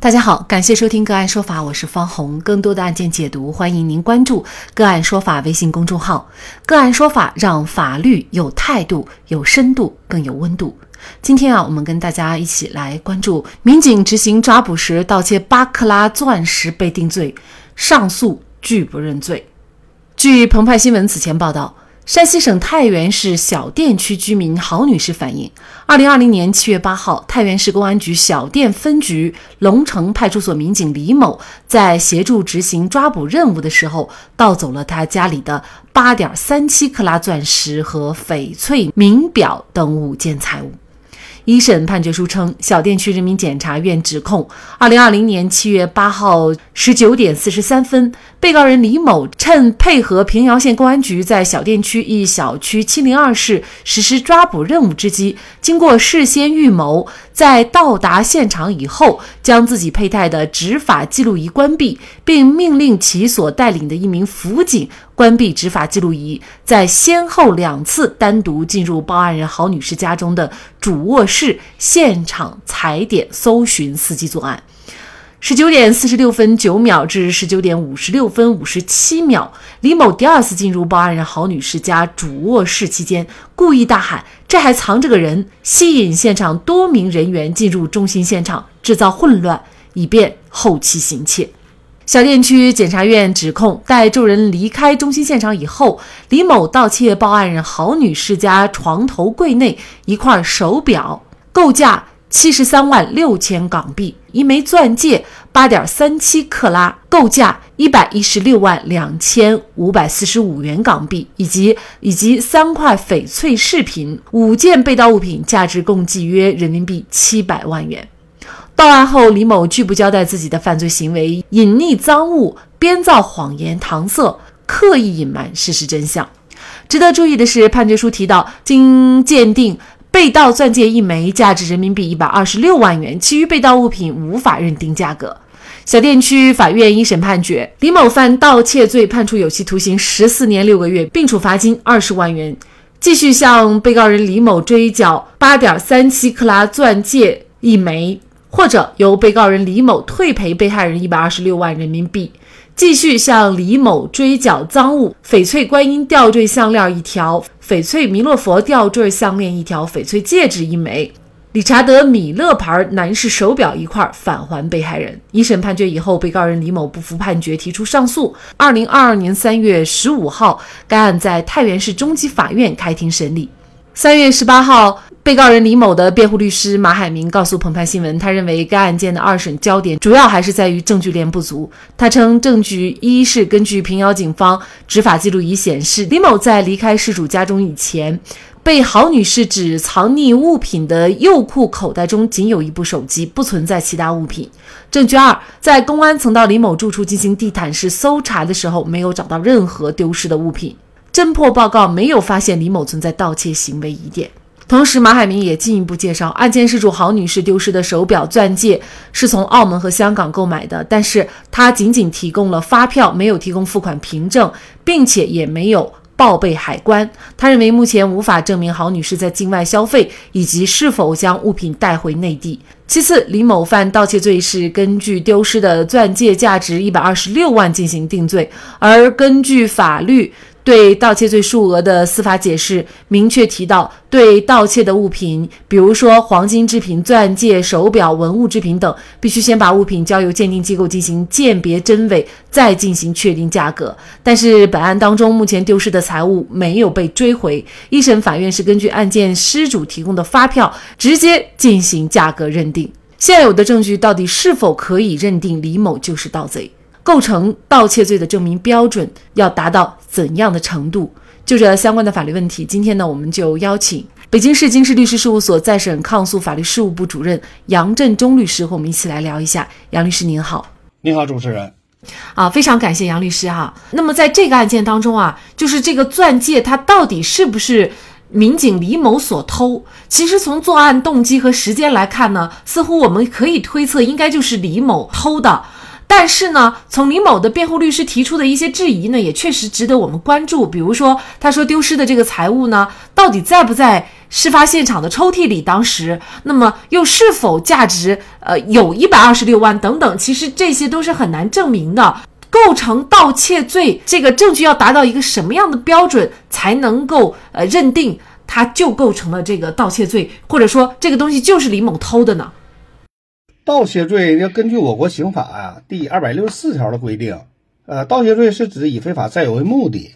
大家好，感谢收听个案说法，我是方红。更多的案件解读，欢迎您关注个案说法微信公众号。个案说法让法律有态度、有深度、更有温度。今天啊，我们跟大家一起来关注：民警执行抓捕时盗窃八克拉钻石被定罪，上诉拒不认罪。据澎湃新闻此前报道。山西省太原市小店区居民郝女士反映，二零二零年七月八号，太原市公安局小店分局龙城派出所民警李某在协助执行抓捕任务的时候，盗走了他家里的八点三七克拉钻石和翡翠名表等五件财物。一审判决书称，小店区人民检察院指控，二零二零年七月八号十九点四十三分，被告人李某趁配合平遥县公安局在小店区一小区七零二室实施抓捕任务之机，经过事先预谋，在到达现场以后，将自己佩戴的执法记录仪关闭，并命令其所带领的一名辅警。关闭执法记录仪，在先后两次单独进入报案人郝女士家中的主卧室现场踩点搜寻，伺机作案。十九点四十六分九秒至十九点五十六分五十七秒，李某第二次进入报案人郝女士家主卧室期间，故意大喊“这还藏着个人”，吸引现场多名人员进入中心现场，制造混乱，以便后期行窃。小店区检察院指控，待众人离开中心现场以后，李某盗窃报案人郝女士家床头柜内一块手表，构价七十三万六千港币；一枚钻戒，八点三七克拉，构价一百一十六万两千五百四十五元港币，以及以及三块翡翠饰品，五件被盗物品价值共计约人民币七百万元。报案后，李某拒不交代自己的犯罪行为，隐匿赃物，编造谎言搪塞，刻意隐瞒事实真相。值得注意的是，判决书提到，经鉴定，被盗钻戒一枚价值人民币一百二十六万元，其余被盗物品无法认定价格。小店区法院一审判决，李某犯盗窃罪，判处有期徒刑十四年六个月，并处罚金二十万元，继续向被告人李某追缴八点三七克拉钻戒一枚。或者由被告人李某退赔被害人一百二十六万人民币，继续向李某追缴赃物：翡翠观音吊坠项链一条、翡翠弥勒佛吊坠项链一条、翡翠戒指一枚、理查德米勒牌男士手表一块，返还被害人。一审判决以后，被告人李某不服判决，提出上诉。二零二二年三月十五号，该案在太原市中级法院开庭审理。三月十八号。被告人李某的辩护律师马海明告诉澎湃新闻，他认为该案件的二审焦点主要还是在于证据链不足。他称，证据一是根据平遥警方执法记录仪显示，李某在离开事主家中以前，被郝女士指藏匿物品的右裤口袋中仅有一部手机，不存在其他物品。证据二，在公安曾到李某住处进行地毯式搜查的时候，没有找到任何丢失的物品，侦破报告没有发现李某存在盗窃行为疑点。同时，马海明也进一步介绍，案件事主郝女士丢失的手表、钻戒是从澳门和香港购买的，但是她仅仅提供了发票，没有提供付款凭证，并且也没有报备海关。他认为目前无法证明郝女士在境外消费以及是否将物品带回内地。其次，李某犯盗窃罪是根据丢失的钻戒价值一百二十六万进行定罪，而根据法律。对盗窃罪数额的司法解释明确提到，对盗窃的物品，比如说黄金制品、钻戒、手表、文物制品等，必须先把物品交由鉴定机构进行鉴别真伪，再进行确定价格。但是本案当中，目前丢失的财物没有被追回，一审法院是根据案件失主提供的发票直接进行价格认定。现有的证据到底是否可以认定李某就是盗贼？构成盗窃罪的证明标准要达到怎样的程度？就这相关的法律问题，今天呢，我们就邀请北京市京师律师事务所再审抗诉法律事务部主任杨振中律师和我们一起来聊一下。杨律师您好，您好，主持人。啊，非常感谢杨律师哈。那么在这个案件当中啊，就是这个钻戒它到底是不是民警李某所偷？其实从作案动机和时间来看呢，似乎我们可以推测应该就是李某偷的。但是呢，从李某的辩护律师提出的一些质疑呢，也确实值得我们关注。比如说，他说丢失的这个财物呢，到底在不在事发现场的抽屉里？当时，那么又是否价值呃有一百二十六万等等？其实这些都是很难证明的。构成盗窃罪，这个证据要达到一个什么样的标准才能够呃认定他就构成了这个盗窃罪，或者说这个东西就是李某偷的呢？盗窃罪要根据我国刑法啊第二百六十四条的规定，呃，盗窃罪是指以非法占有为目的，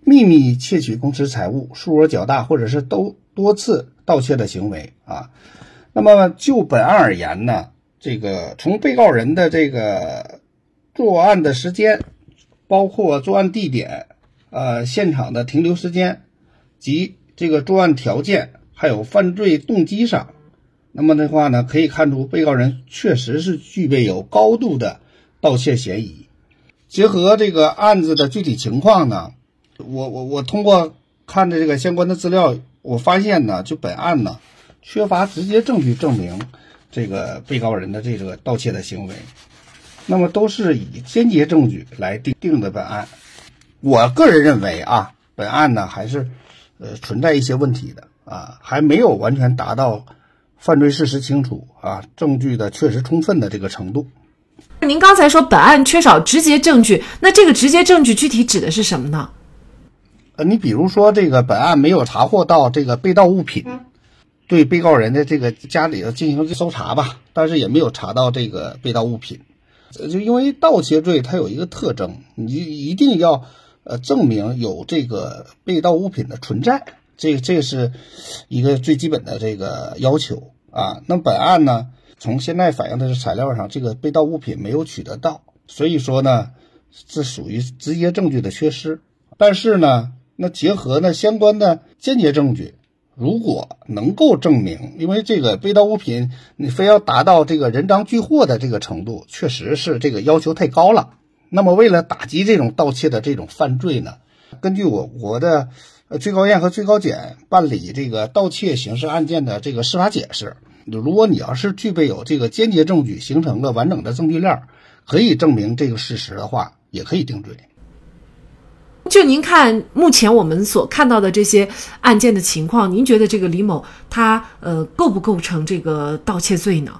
秘密窃取公私财物，数额较大或者是都多次盗窃的行为啊。那么就本案而言呢，这个从被告人的这个作案的时间，包括作案地点，呃，现场的停留时间及这个作案条件，还有犯罪动机上。那么的话呢，可以看出被告人确实是具备有高度的盗窃嫌疑。结合这个案子的具体情况呢，我我我通过看的这个相关的资料，我发现呢，就本案呢缺乏直接证据证明这个被告人的这个盗窃的行为，那么都是以间接证据来定定的本案。我个人认为啊，本案呢还是呃存在一些问题的啊，还没有完全达到。犯罪事实清楚啊，证据的确实充分的这个程度。您刚才说本案缺少直接证据，那这个直接证据具体指的是什么呢？呃，你比如说这个本案没有查获到这个被盗物品，对被告人的这个家里头进行搜查吧，但是也没有查到这个被盗物品。就因为盗窃罪它有一个特征，你一定要呃证明有这个被盗物品的存在。这这是一个最基本的这个要求啊。那本案呢，从现在反映的材料上，这个被盗物品没有取得到，所以说呢，这属于直接证据的缺失。但是呢，那结合呢相关的间接证据，如果能够证明，因为这个被盗物品你非要达到这个人赃俱获的这个程度，确实是这个要求太高了。那么为了打击这种盗窃的这种犯罪呢，根据我国的。呃，最高院和最高检办理这个盗窃刑事案件的这个司法解释，如果你要是具备有这个间接证据，形成了完整的证据链，可以证明这个事实的话，也可以定罪。就您看目前我们所看到的这些案件的情况，您觉得这个李某他呃构不构成这个盗窃罪呢？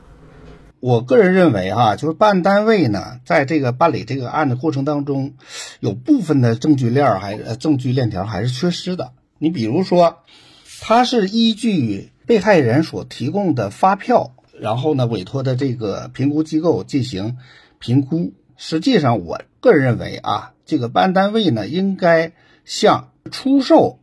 我个人认为，哈，就是办案单位呢，在这个办理这个案的过程当中，有部分的证据链还呃证据链条还是缺失的。你比如说，他是依据被害人所提供的发票，然后呢委托的这个评估机构进行评估。实际上，我个人认为啊，这个办案单位呢，应该向出售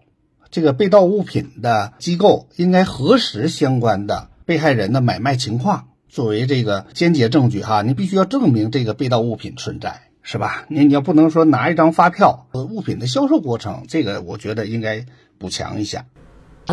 这个被盗物品的机构应该核实相关的被害人的买卖情况。作为这个间接证据哈，你必须要证明这个被盗物品存在，是吧？你你要不能说拿一张发票，和，物品的销售过程，这个我觉得应该补强一下。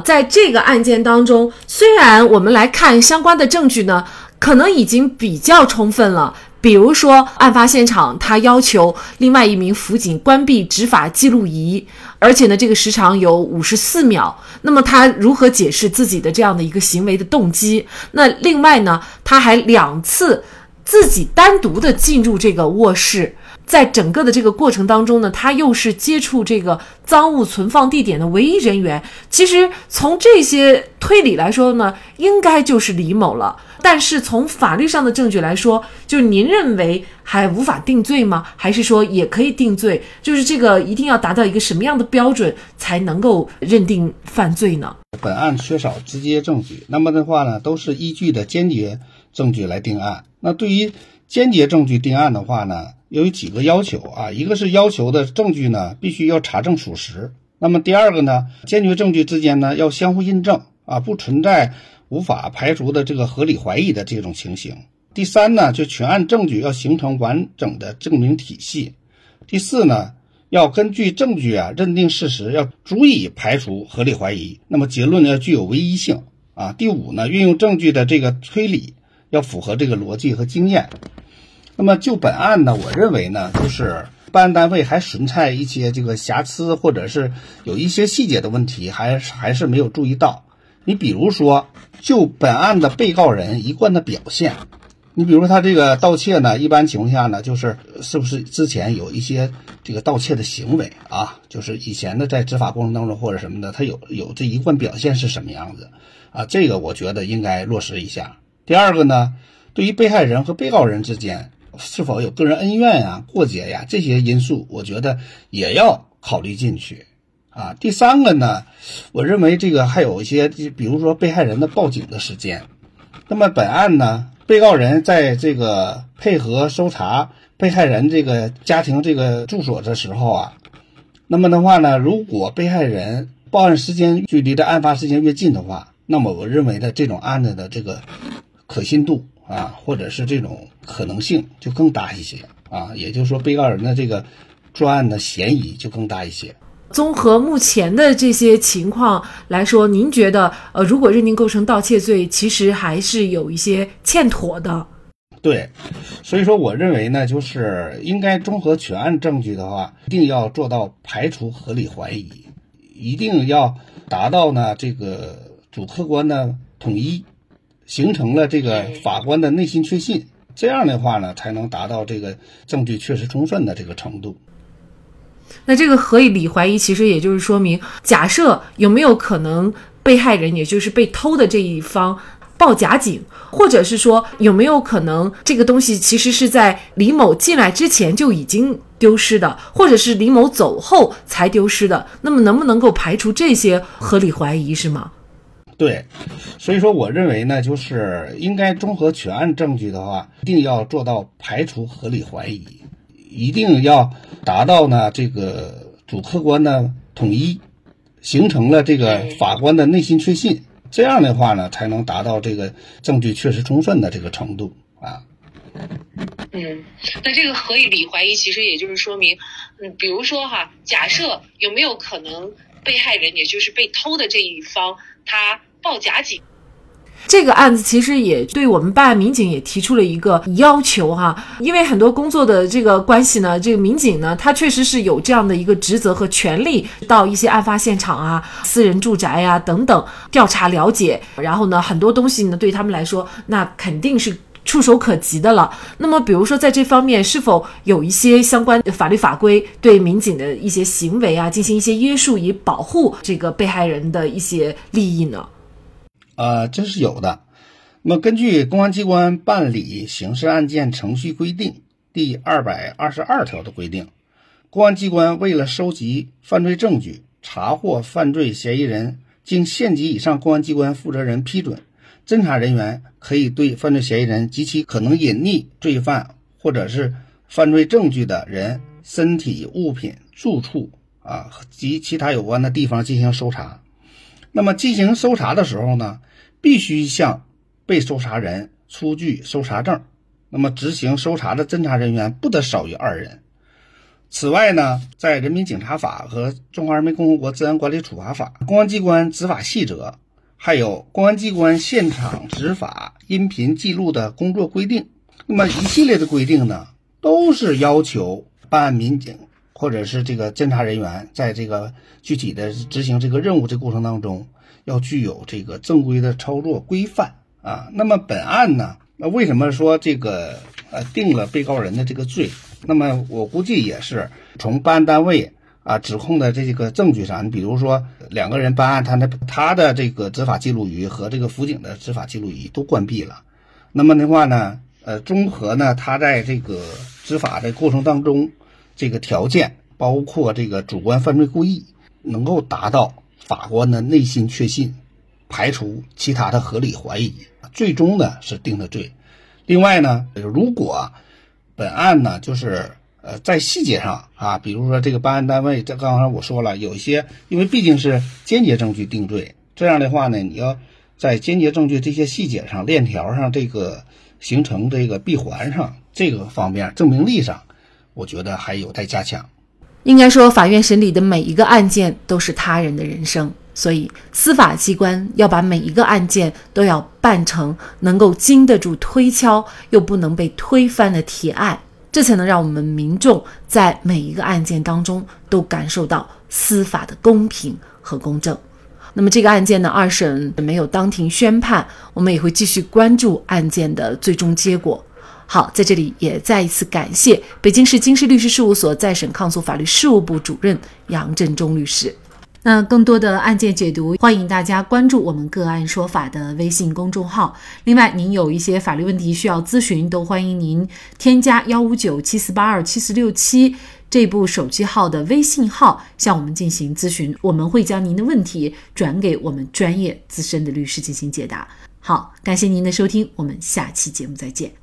在这个案件当中，虽然我们来看相关的证据呢，可能已经比较充分了。比如说，案发现场，他要求另外一名辅警关闭执法记录仪，而且呢，这个时长有五十四秒。那么他如何解释自己的这样的一个行为的动机？那另外呢，他还两次自己单独的进入这个卧室。在整个的这个过程当中呢，他又是接触这个赃物存放地点的唯一人员。其实从这些推理来说呢，应该就是李某了。但是从法律上的证据来说，就是您认为还无法定罪吗？还是说也可以定罪？就是这个一定要达到一个什么样的标准才能够认定犯罪呢？本案缺少直接证据，那么的话呢，都是依据的间接证据来定案。那对于间接证据定案的话呢？有几个要求啊，一个是要求的证据呢必须要查证属实，那么第二个呢，坚决证据之间呢要相互印证啊，不存在无法排除的这个合理怀疑的这种情形。第三呢，就全案证据要形成完整的证明体系。第四呢，要根据证据啊认定事实，要足以排除合理怀疑，那么结论要具有唯一性啊。第五呢，运用证据的这个推理要符合这个逻辑和经验。那么就本案呢，我认为呢，就是办案单位还存在一些这个瑕疵，或者是有一些细节的问题，还还是没有注意到。你比如说，就本案的被告人一贯的表现，你比如他这个盗窃呢，一般情况下呢，就是是不是之前有一些这个盗窃的行为啊？就是以前的在执法过程当中或者什么的，他有有这一贯表现是什么样子啊？这个我觉得应该落实一下。第二个呢，对于被害人和被告人之间是否有个人恩怨呀、过节呀这些因素，我觉得也要考虑进去啊。第三个呢，我认为这个还有一些，比如说被害人的报警的时间。那么本案呢？被告人在这个配合搜查被害人这个家庭这个住所的时候啊，那么的话呢，如果被害人报案时间距离的案发时间越近的话，那么我认为的这种案子的这个可信度啊，或者是这种可能性就更大一些啊，也就是说被告人的这个作案的嫌疑就更大一些。综合目前的这些情况来说，您觉得，呃，如果认定构成盗窃罪，其实还是有一些欠妥的。对，所以说我认为呢，就是应该综合全案证据的话，一定要做到排除合理怀疑，一定要达到呢这个主客观的统一，形成了这个法官的内心确信，这样的话呢，才能达到这个证据确实充分的这个程度。那这个合理怀疑，其实也就是说明，假设有没有可能被害人，也就是被偷的这一方报假警，或者是说有没有可能这个东西其实是在李某进来之前就已经丢失的，或者是李某走后才丢失的？那么能不能够排除这些合理怀疑，是吗？对，所以说我认为呢，就是应该综合全案证据的话，一定要做到排除合理怀疑。一定要达到呢这个主客观的统一，形成了这个法官的内心确信，这样的话呢才能达到这个证据确实充分的这个程度啊。嗯，那这个合理怀疑其实也就是说明，嗯，比如说哈，假设有没有可能被害人也就是被偷的这一方他报假警？这个案子其实也对我们办案民警也提出了一个要求哈，因为很多工作的这个关系呢，这个民警呢，他确实是有这样的一个职责和权利，到一些案发现场啊、私人住宅呀等等调查了解，然后呢，很多东西呢，对他们来说，那肯定是触手可及的了。那么，比如说在这方面，是否有一些相关法律法规对民警的一些行为啊进行一些约束，以保护这个被害人的一些利益呢？呃，这是有的。那么，根据《公安机关办理刑事案件程序规定》第二百二十二条的规定，公安机关为了收集犯罪证据、查获犯罪嫌疑人，经县级以上公安机关负责人批准，侦查人员可以对犯罪嫌疑人及其可能隐匿罪犯或者是犯罪证据的人身体、物品、住处啊及其他有关的地方进行搜查。那么，进行搜查的时候呢？必须向被搜查人出具搜查证。那么，执行搜查的侦查人员不得少于二人。此外呢，在《人民警察法》和《中华人民共和国治安管理处罚法》《公安机关执法细则》，还有《公安机关现场执法音频记录的工作规定》，那么一系列的规定呢，都是要求办案民警或者是这个侦查人员，在这个具体的执行这个任务这过程当中。要具有这个正规的操作规范啊。那么本案呢，那为什么说这个呃定了被告人的这个罪？那么我估计也是从办案单位啊指控的这个证据上，你比如说两个人办案，他的他的这个执法记录仪和这个辅警的执法记录仪都关闭了。那么的话呢，呃，综合呢他在这个执法的过程当中，这个条件包括这个主观犯罪故意，能够达到。法官的内心确信，排除其他的合理怀疑，最终呢是定的罪。另外呢，如果本案呢就是呃在细节上啊，比如说这个办案单位，这刚才我说了，有一些因为毕竟是间接证据定罪，这样的话呢，你要在间接证据这些细节上、链条上这个形成这个闭环上这个方面证明力上，我觉得还有待加强。应该说，法院审理的每一个案件都是他人的人生，所以司法机关要把每一个案件都要办成能够经得住推敲又不能被推翻的铁案，这才能让我们民众在每一个案件当中都感受到司法的公平和公正。那么这个案件呢，二审没有当庭宣判，我们也会继续关注案件的最终结果。好，在这里也再一次感谢北京市京师律师事务所再审抗诉法律事务部主任杨振中律师。那更多的案件解读，欢迎大家关注我们“个案说法”的微信公众号。另外，您有一些法律问题需要咨询，都欢迎您添加幺五九七四八二七四六七这部手机号的微信号向我们进行咨询，我们会将您的问题转给我们专业资深的律师进行解答。好，感谢您的收听，我们下期节目再见。